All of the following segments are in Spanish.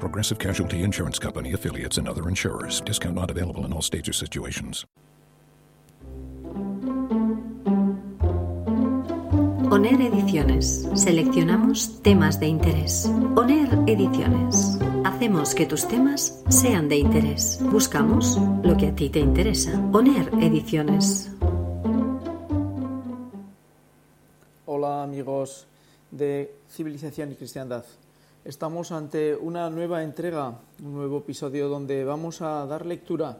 Progressive Casualty Insurance Company affiliates and other insurers. Discount not available in all states or situations. ONER Ediciones. Seleccionamos temas de interés. ONER Ediciones. Hacemos que tus temas sean de interés. Buscamos lo que a ti te interesa. ONER Ediciones. Hola amigos de Civilización y Cristiandad. Estamos ante una nueva entrega, un nuevo episodio donde vamos a dar lectura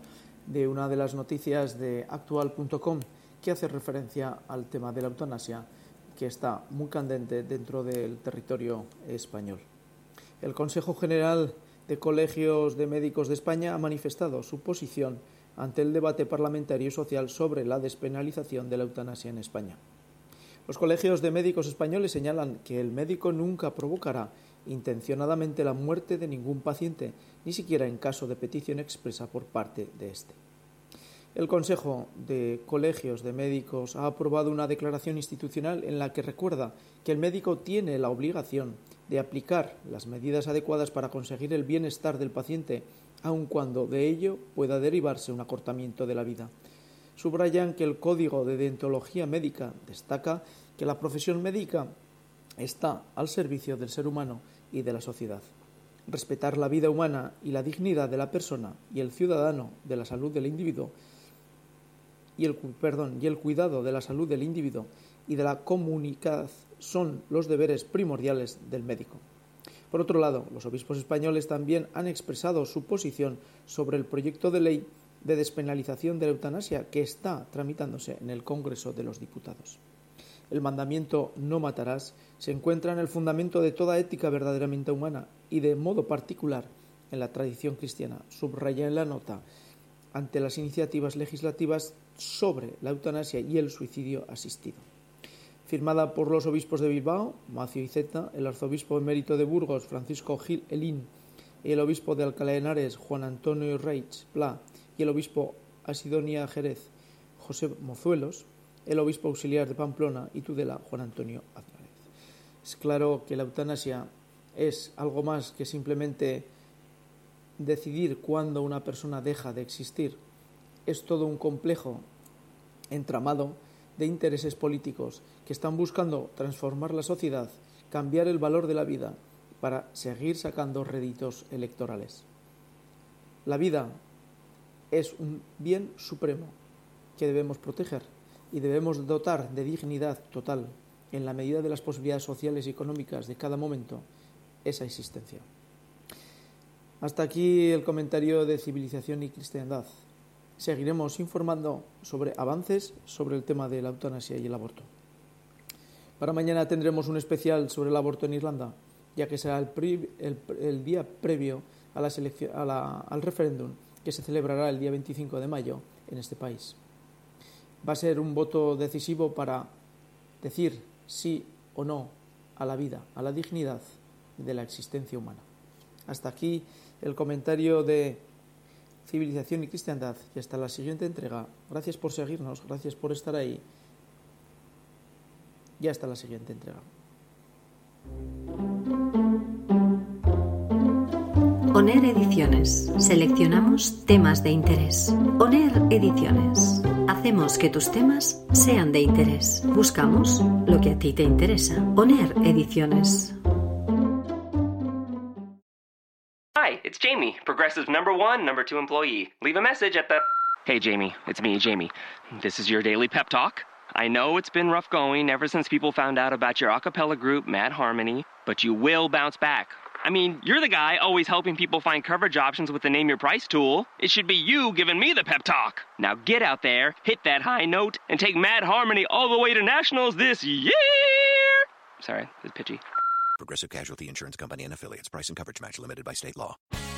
de una de las noticias de actual.com que hace referencia al tema de la eutanasia que está muy candente dentro del territorio español. El Consejo General de Colegios de Médicos de España ha manifestado su posición ante el debate parlamentario y social sobre la despenalización de la eutanasia en España. Los colegios de médicos españoles señalan que el médico nunca provocará intencionadamente la muerte de ningún paciente, ni siquiera en caso de petición expresa por parte de éste. El Consejo de Colegios de Médicos ha aprobado una declaración institucional en la que recuerda que el médico tiene la obligación de aplicar las medidas adecuadas para conseguir el bienestar del paciente, aun cuando de ello pueda derivarse un acortamiento de la vida. Subrayan que el Código de Deontología Médica destaca que la profesión médica está al servicio del ser humano y de la sociedad. Respetar la vida humana y la dignidad de la persona y el ciudadano de la salud del individuo y el, perdón, y el cuidado de la salud del individuo y de la comunidad son los deberes primordiales del médico. Por otro lado, los obispos españoles también han expresado su posición sobre el proyecto de ley de despenalización de la eutanasia que está tramitándose en el Congreso de los Diputados el mandamiento no matarás se encuentra en el fundamento de toda ética verdaderamente humana y de modo particular en la tradición cristiana, subraya en la nota ante las iniciativas legislativas sobre la eutanasia y el suicidio asistido. Firmada por los obispos de Bilbao, Macio Iceta, el arzobispo emérito de Burgos, Francisco Gil Elín, el obispo de Alcalá de Henares, Juan Antonio Reich Pla, y el obispo Asidonia Jerez, José Mozuelos, el obispo auxiliar de Pamplona y Tudela, Juan Antonio Aznárez. Es claro que la eutanasia es algo más que simplemente decidir cuándo una persona deja de existir. Es todo un complejo entramado de intereses políticos que están buscando transformar la sociedad, cambiar el valor de la vida para seguir sacando réditos electorales. La vida es un bien supremo que debemos proteger y debemos dotar de dignidad total, en la medida de las posibilidades sociales y económicas de cada momento, esa existencia. Hasta aquí el comentario de civilización y cristiandad. Seguiremos informando sobre avances sobre el tema de la eutanasia y el aborto. Para mañana tendremos un especial sobre el aborto en Irlanda, ya que será el, día previo a la al referéndum que se celebrará el día 25 de mayo en este país va a ser un voto decisivo para decir sí o no a la vida, a la dignidad de la existencia humana. Hasta aquí el comentario de civilización y cristiandad y hasta la siguiente entrega. Gracias por seguirnos, gracias por estar ahí y hasta la siguiente entrega. ONER Ediciones. Seleccionamos temas de interés. ONER Ediciones. Hacemos que tus temas sean de interés. Buscamos lo que a ti te interesa. Ediciones. Hi, it's Jamie, Progressive number one, number two employee. Leave a message at the. Hey, Jamie, it's me, Jamie. This is your daily pep talk. I know it's been rough going ever since people found out about your a cappella group, Mad Harmony, but you will bounce back. I mean, you're the guy always helping people find coverage options with the Name Your Price tool. It should be you giving me the pep talk. Now get out there, hit that high note, and take Mad Harmony all the way to nationals this year. Sorry, it's pitchy. Progressive Casualty Insurance Company and affiliates. Price and coverage match limited by state law.